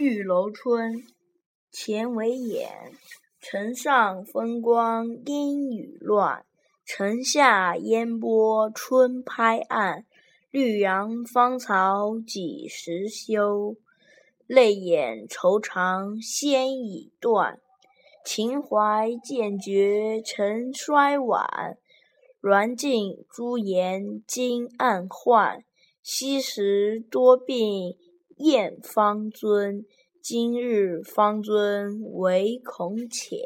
玉楼春·钱为演。城上风光阴雨乱，城下烟波春拍岸。绿杨芳草几时休？泪眼愁肠先已断。情怀渐觉成衰晚，鸾镜朱颜今暗换。昔时多病厌方尊，今日方尊唯恐浅。